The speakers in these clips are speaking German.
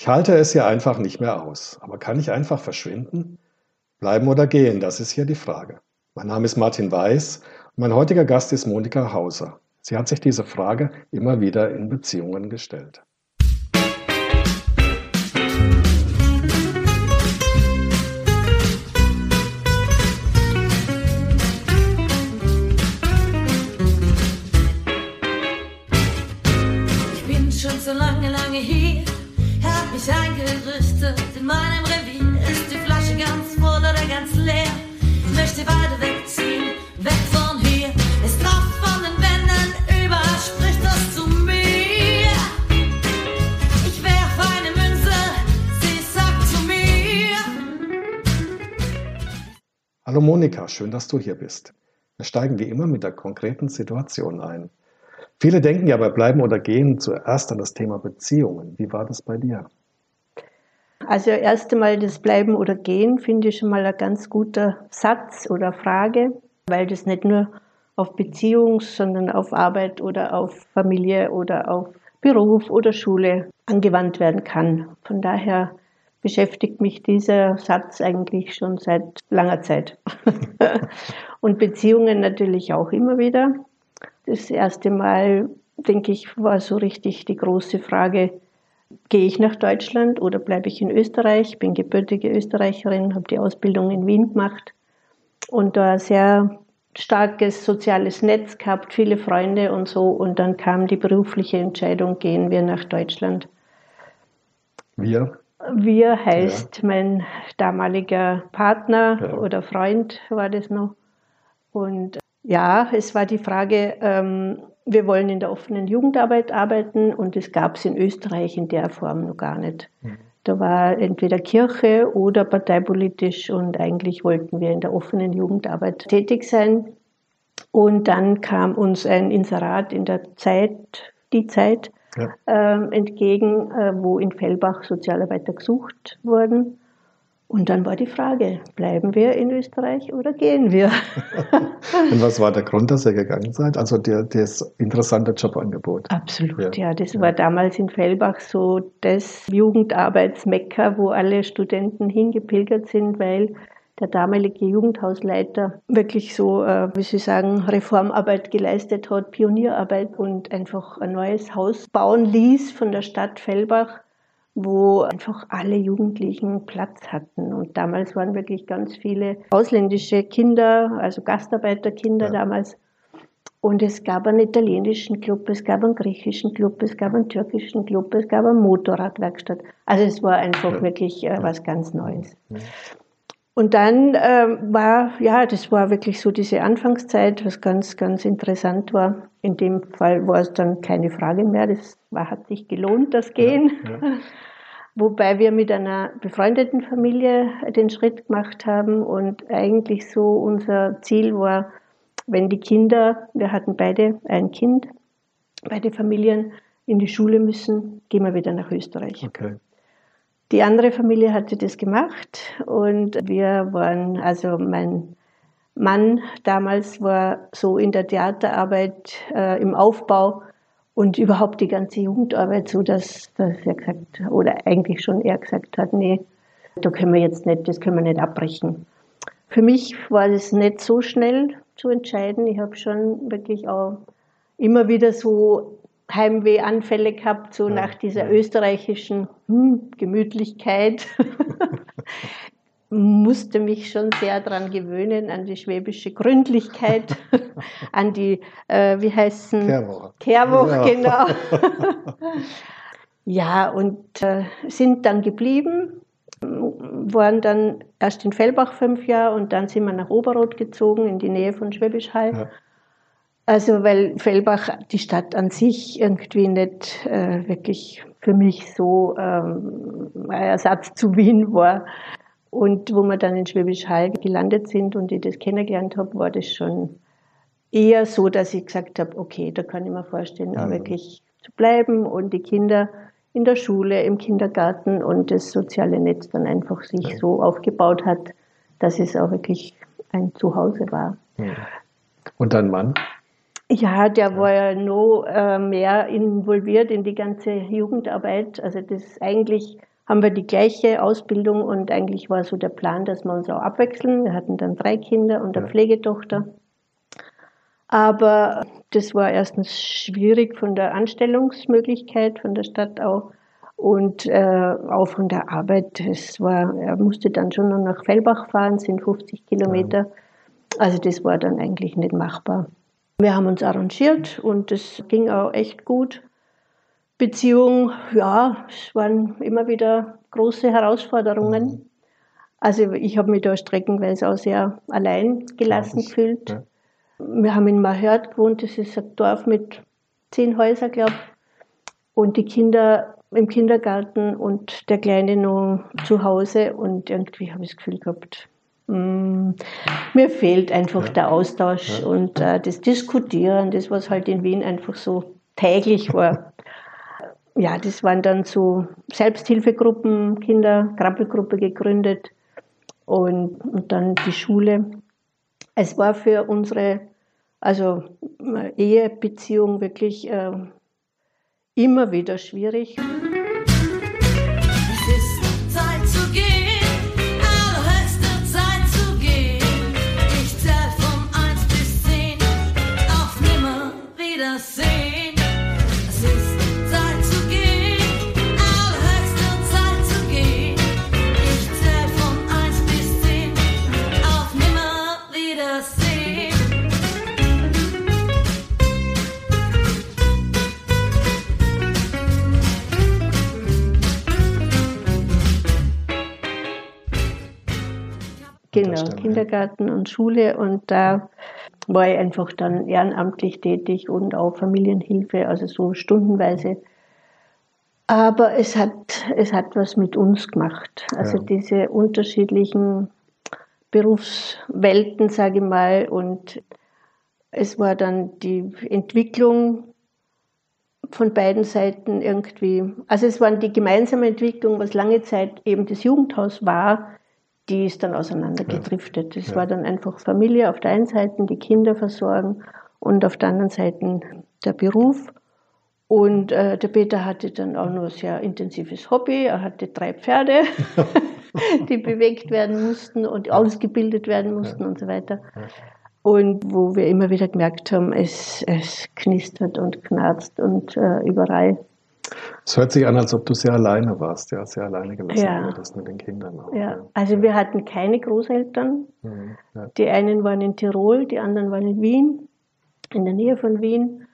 Ich halte es hier einfach nicht mehr aus. Aber kann ich einfach verschwinden? Bleiben oder gehen, das ist hier die Frage. Mein Name ist Martin Weiß und mein heutiger Gast ist Monika Hauser. Sie hat sich diese Frage immer wieder in Beziehungen gestellt. Ich bin schon so lange, lange hier, hab mich eingerüstet. In meinem Revier ist die Flasche ganz voll oder ganz leer. Möchte weiter wegziehen, weg von hier. Es tropft von den Wänden, überall spricht das zu mir. Ich werf eine Münze, sie sagt zu mir. Hallo Monika, schön, dass du hier bist. Wir steigen wie immer mit der konkreten Situation ein. Viele denken ja bei Bleiben oder Gehen zuerst an das Thema Beziehungen. Wie war das bei dir? Also erst einmal das Bleiben oder Gehen finde ich schon mal ein ganz guter Satz oder Frage, weil das nicht nur auf Beziehung, sondern auf Arbeit oder auf Familie oder auf Beruf oder Schule angewandt werden kann. Von daher beschäftigt mich dieser Satz eigentlich schon seit langer Zeit. Und Beziehungen natürlich auch immer wieder. Das erste Mal, denke ich, war so richtig die große Frage, gehe ich nach Deutschland oder bleibe ich in Österreich? Ich bin gebürtige Österreicherin, habe die Ausbildung in Wien gemacht und da ein sehr starkes soziales Netz gehabt, viele Freunde und so. Und dann kam die berufliche Entscheidung, gehen wir nach Deutschland. Wir? Wir heißt ja. mein damaliger Partner ja. oder Freund war das noch. Und ja, es war die Frage, ähm, wir wollen in der offenen Jugendarbeit arbeiten und das gab es in Österreich in der Form noch gar nicht. Mhm. Da war entweder Kirche oder parteipolitisch und eigentlich wollten wir in der offenen Jugendarbeit tätig sein. Und dann kam uns ein Inserat in der Zeit, die Zeit, ja. äh, entgegen, äh, wo in Fellbach Sozialarbeiter gesucht wurden. Und dann war die Frage, bleiben wir in Österreich oder gehen wir? Und was war der Grund, dass ihr gegangen seid? Also der, das interessante Jobangebot. Absolut, ja. ja das ja. war damals in Fellbach so das Jugendarbeitsmecker, wo alle Studenten hingepilgert sind, weil der damalige Jugendhausleiter wirklich so, äh, wie Sie sagen, Reformarbeit geleistet hat, Pionierarbeit und einfach ein neues Haus bauen ließ von der Stadt Fellbach wo einfach alle Jugendlichen Platz hatten. Und damals waren wirklich ganz viele ausländische Kinder, also Gastarbeiterkinder ja. damals. Und es gab einen italienischen Club, es gab einen griechischen Club, es gab einen türkischen Club, es gab eine Motorradwerkstatt. Also es war einfach ja. wirklich äh, was ganz Neues. Ja. Und dann äh, war, ja, das war wirklich so diese Anfangszeit, was ganz, ganz interessant war. In dem Fall war es dann keine Frage mehr. Das war, hat sich gelohnt, das Gehen. Ja, ja. Wobei wir mit einer befreundeten Familie den Schritt gemacht haben und eigentlich so unser Ziel war, wenn die Kinder, wir hatten beide ein Kind, beide Familien in die Schule müssen, gehen wir wieder nach Österreich. Okay. Die andere Familie hatte das gemacht und wir waren, also mein Mann damals war so in der Theaterarbeit äh, im Aufbau und überhaupt die ganze Jugendarbeit so, dass, dass er gesagt, oder eigentlich schon er gesagt hat, nee, da können wir jetzt nicht, das können wir nicht abbrechen. Für mich war es nicht so schnell zu entscheiden. Ich habe schon wirklich auch immer wieder so Heimwehanfälle gehabt, so ja, nach dieser ja. österreichischen hm, Gemütlichkeit. Musste mich schon sehr daran gewöhnen, an die schwäbische Gründlichkeit, an die, äh, wie heißen? Kehrwoche. Kehrwoche, ja. genau. ja, und äh, sind dann geblieben, waren dann erst in Fellbach fünf Jahre und dann sind wir nach Oberrot gezogen, in die Nähe von Schwäbisch Hall. Also weil Fellbach die Stadt an sich irgendwie nicht äh, wirklich für mich so ähm, ein Ersatz zu Wien war. Und wo wir dann in Schwäbisch Hall gelandet sind und ich das kennengelernt habe, war das schon eher so, dass ich gesagt habe, okay, da kann ich mir vorstellen, auch wirklich zu bleiben und die Kinder in der Schule, im Kindergarten und das soziale Netz dann einfach sich ja. so aufgebaut hat, dass es auch wirklich ein Zuhause war. Und dein Mann? Ja, der war ja noch äh, mehr involviert in die ganze Jugendarbeit. Also das eigentlich haben wir die gleiche Ausbildung und eigentlich war so der Plan, dass wir uns auch abwechseln. Wir hatten dann drei Kinder und eine Ja. Pflegetochter. Aber das war erstens schwierig von der Anstellungsmöglichkeit von der Stadt auch und äh, auch von der Arbeit. Es war, er musste dann schon noch nach Fellbach fahren, sind 50 Kilometer. Also das war dann eigentlich nicht machbar. Wir haben uns arrangiert und es ging auch echt gut. Beziehung, ja, es waren immer wieder große Herausforderungen. Also ich habe mich da streckenweise auch sehr allein gelassen gefühlt. ja. Wir haben in Mahört gewohnt, das ist ein Dorf mit zehn Häusern, glaube ich. Und die Kinder im Kindergarten und der Kleine noch zu Hause. Und irgendwie habe ich das Gefühl gehabt, mm, mir fehlt einfach Ja. der Austausch Ja. und äh, das Diskutieren, das was halt in Wien einfach so täglich war. ja, das waren dann so Selbsthilfegruppen, Kinder, Krabbelgruppe gegründet und, und dann die Schule. Es war für unsere also äh, Ehebeziehung wirklich äh, immer wieder schwierig. Kindergarten und Schule und da war ich einfach dann ehrenamtlich tätig und auch Familienhilfe, also so stundenweise. Aber es hat, es hat was mit uns gemacht. Also Ja. diese unterschiedlichen Berufswelten, sage ich mal, und es war dann die Entwicklung von beiden Seiten irgendwie, also es war die gemeinsame Entwicklung, was lange Zeit eben das Jugendhaus war, die ist dann auseinandergedriftet. Es Ja. war dann einfach Familie auf der einen Seite, die Kinder versorgen und auf der anderen Seite der Beruf. Und äh, der Peter hatte dann auch noch ein sehr intensives Hobby. Er hatte drei Pferde, die bewegt werden mussten und ausgebildet werden mussten und so weiter. Und wo wir immer wieder gemerkt haben, es, es knistert und knarzt und äh, überall. Es hört sich an, als ob du sehr alleine warst, ja, sehr alleine gelassen Ja. wurdest mit den Kindern auch. Ja. Also wir hatten keine Großeltern. Mhm, ja. Die einen waren in Tirol, die anderen waren in Wien, in der Nähe von Wien.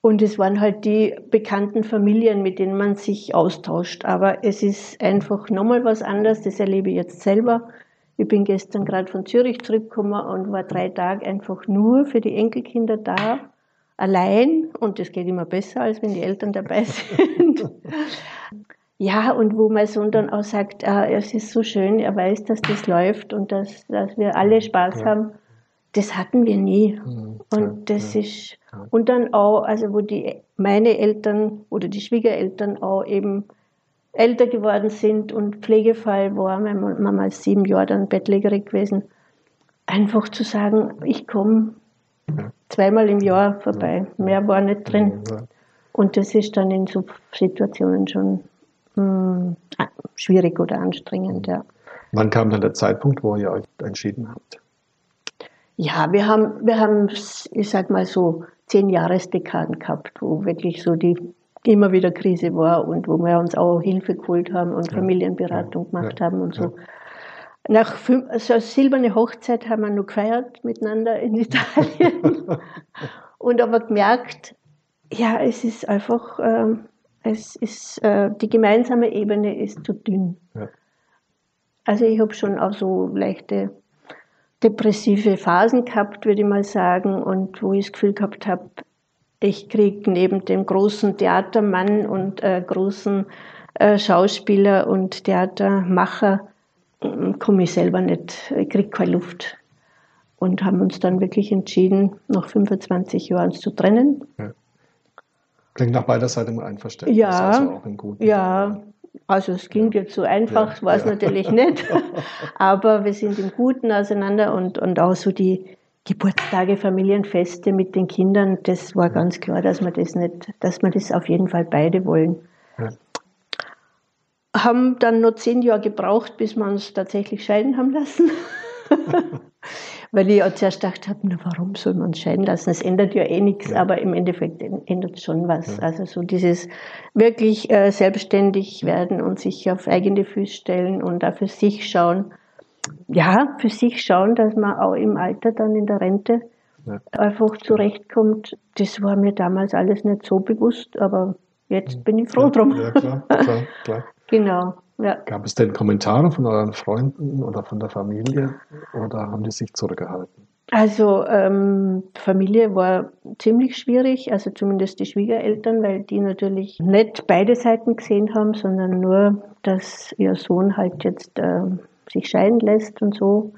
Und es waren halt die bekannten Familien, mit denen man sich austauscht. Aber es ist einfach nochmal was anderes. Das erlebe ich jetzt selber. Ich bin gestern gerade von Zürich zurückgekommen und war drei Tage einfach nur für die Enkelkinder da, allein. Und das geht immer besser, als wenn die Eltern dabei sind. Ja, und wo mein Sohn dann auch sagt, ah, es ist so schön, er weiß, dass das läuft und dass, dass wir alle Spaß Ja. haben. Das hatten wir nie. Mhm, Und das ja. ist, und dann auch, also wo die, meine Eltern oder die Schwiegereltern auch eben älter geworden sind und Pflegefall war, meine Mama ist sieben Jahre dann Bettlägerin gewesen, einfach zu sagen, ich komme. Zweimal im Jahr vorbei. Mehr war nicht drin. Mhm, ja. Und das ist dann in so Situationen schon mh, schwierig oder anstrengend, ja. Wann kam dann der Zeitpunkt, wo ihr euch entschieden habt? Ja, wir haben, wir haben, ich sag mal so, zehn Jahresdekaden gehabt, wo wirklich so die immer wieder Krise war und wo wir uns auch Hilfe geholt haben und Familienberatung Ja. gemacht Ja. haben und so. Nach fünf, also eine silberne Hochzeit haben wir noch gefeiert miteinander in Italien und aber gemerkt, ja, es ist einfach, ähm, es ist, äh, die gemeinsame Ebene ist zu dünn. Ja. Also ich habe schon auch so leichte depressive Phasen gehabt, würde ich mal sagen, und wo ich das Gefühl gehabt habe, ich kriege neben dem großen Theatermann und äh, großen äh, Schauspieler und Theatermacher, komme ich selber nicht, ich kriege keine Luft. Und haben uns dann wirklich entschieden, nach 25 Jahren uns zu trennen. Klingt nach beider Seiten im Einverständnis. Ja, also auch Guten. Ja, also es ging jetzt so einfach, Ja, war es ja. natürlich nicht. Aber wir sind im Guten auseinander und, und auch so die Geburtstage, Familienfeste mit den Kindern, das war ganz klar, dass wir das nicht, dass wir das auf jeden Fall beide wollen. Haben dann noch zehn Jahre gebraucht, bis wir uns tatsächlich scheiden haben lassen. Weil ich auch zuerst gedacht habe, na, warum soll man uns scheiden lassen? Es ändert ja eh nichts, Ja. aber im Endeffekt ändert es schon was. Ja. Also so dieses wirklich äh, selbstständig werden und sich auf eigene Füße stellen und auch für sich schauen. Ja, für sich schauen, dass man auch im Alter dann in der Rente Ja. einfach zurechtkommt. Das war mir damals alles nicht so bewusst, aber jetzt bin ich froh drum. Ja, klar, klar, klar. Genau, ja. Gab es denn Kommentare von euren Freunden oder von der Familie oder haben die sich zurückgehalten? Also ähm, Familie war ziemlich schwierig, also zumindest die Schwiegereltern, weil die natürlich nicht beide Seiten gesehen haben, sondern nur, dass ihr Sohn halt jetzt ähm, sich scheiden lässt und so.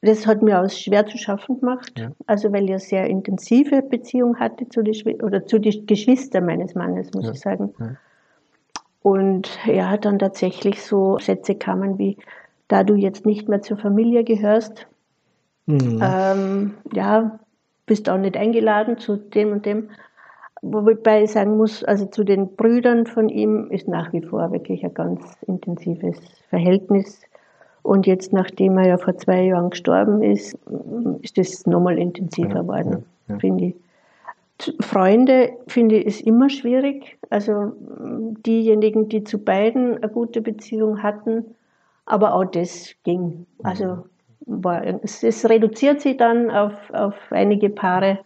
Das hat mir auch schwer zu schaffen gemacht, Ja. also weil ich eine sehr intensive Beziehung hatte zu die Schwi- oder zu den Geschwistern meines Mannes, muss Ja. ich sagen. Ja. Und ja, dann tatsächlich so Sätze kamen wie, da du jetzt nicht mehr zur Familie gehörst, Mhm. ähm, ja, bist auch nicht eingeladen zu dem und dem. Wobei ich sagen muss, also zu den Brüdern von ihm ist nach wie vor wirklich ein ganz intensives Verhältnis. Und jetzt, nachdem er ja vor zwei Jahren gestorben ist, ist das nochmal intensiver Ja, geworden, ja, ja. finde ich. Freunde finde ich ist immer schwierig. Also diejenigen, die zu beiden eine gute Beziehung hatten, aber auch das ging. Also war, es, es reduziert sich dann auf, auf einige Paare,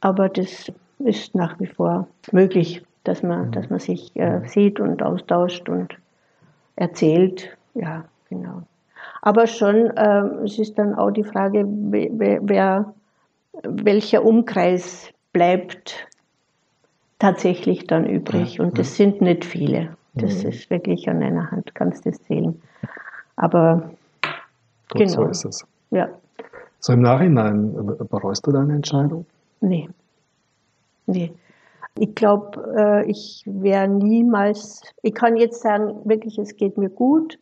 aber das ist nach wie vor möglich, dass man, dass man sich äh, sieht und austauscht und erzählt. Ja, genau. Aber schon, ähm, es ist dann auch die Frage, wer- wer, welcher Umkreis bleibt tatsächlich dann übrig. Ja, Und das sind nicht viele. Das Mhm. ist wirklich an einer Hand, kannst du das zählen. Aber Gut, so genau. ist es. ja, So im Nachhinein, bereust du deine Entscheidung? nee. Nee. Ich glaube, äh, ich wäre niemals, ich kann jetzt sagen, wirklich, es geht mir gut.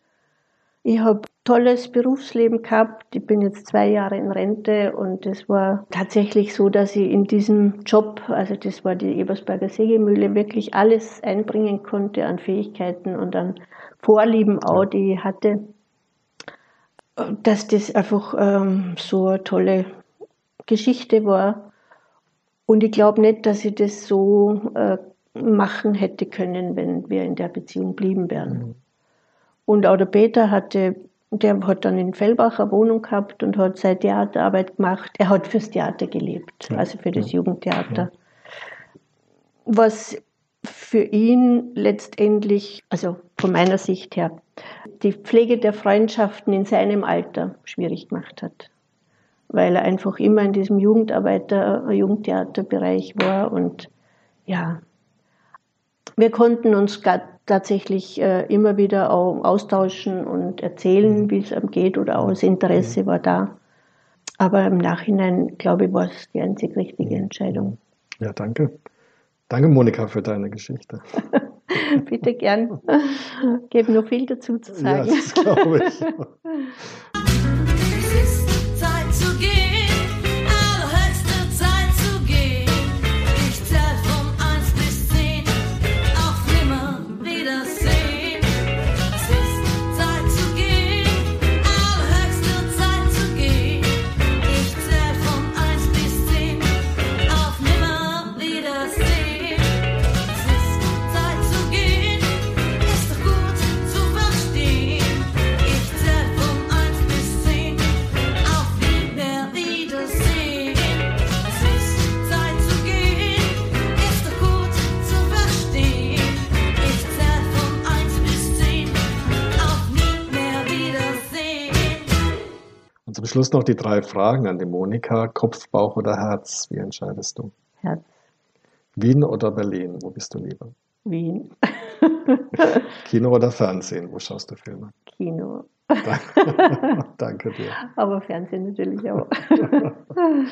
Ich habe tolles Berufsleben gehabt. Ich bin jetzt zwei Jahre in Rente und es war tatsächlich so, dass ich in diesem Job, also das war die Ebersberger Sägemühle, wirklich alles einbringen konnte an Fähigkeiten und an Vorlieben auch, die ich hatte. Dass das einfach ähm, so eine tolle Geschichte war. Und ich glaube nicht, dass ich das so äh, machen hätte können, wenn wir in der Beziehung blieben wären. Und auch der Peter hatte, der hat dann in Fellbach eine Wohnung gehabt und hat seine Theaterarbeit gemacht. Er hat fürs Theater gelebt, also für das Jugendtheater. Was für ihn letztendlich, also von meiner Sicht her, die Pflege der Freundschaften in seinem Alter schwierig gemacht hat. Weil er einfach immer in diesem Jugendarbeiter, Jugendtheaterbereich war und ja, wir konnten uns tatsächlich äh, immer wieder auch austauschen und erzählen, wie es einem geht oder auch das Interesse war da. Aber im Nachhinein, glaube ich, war es die einzig richtige Entscheidung. Ja, danke. Danke, Monika, für deine Geschichte. Bitte gern. Gebe noch viel dazu zu Ja, sagen. das glaube ich. Schluss noch die drei Fragen an die Monika. Kopf, Bauch oder Herz? Wie entscheidest du? Herz, Wien oder Berlin? Wo bist du lieber? Wien, Kino oder Fernsehen? Wo schaust du Filme? Kino. Danke dir. Aber Fernsehen natürlich auch.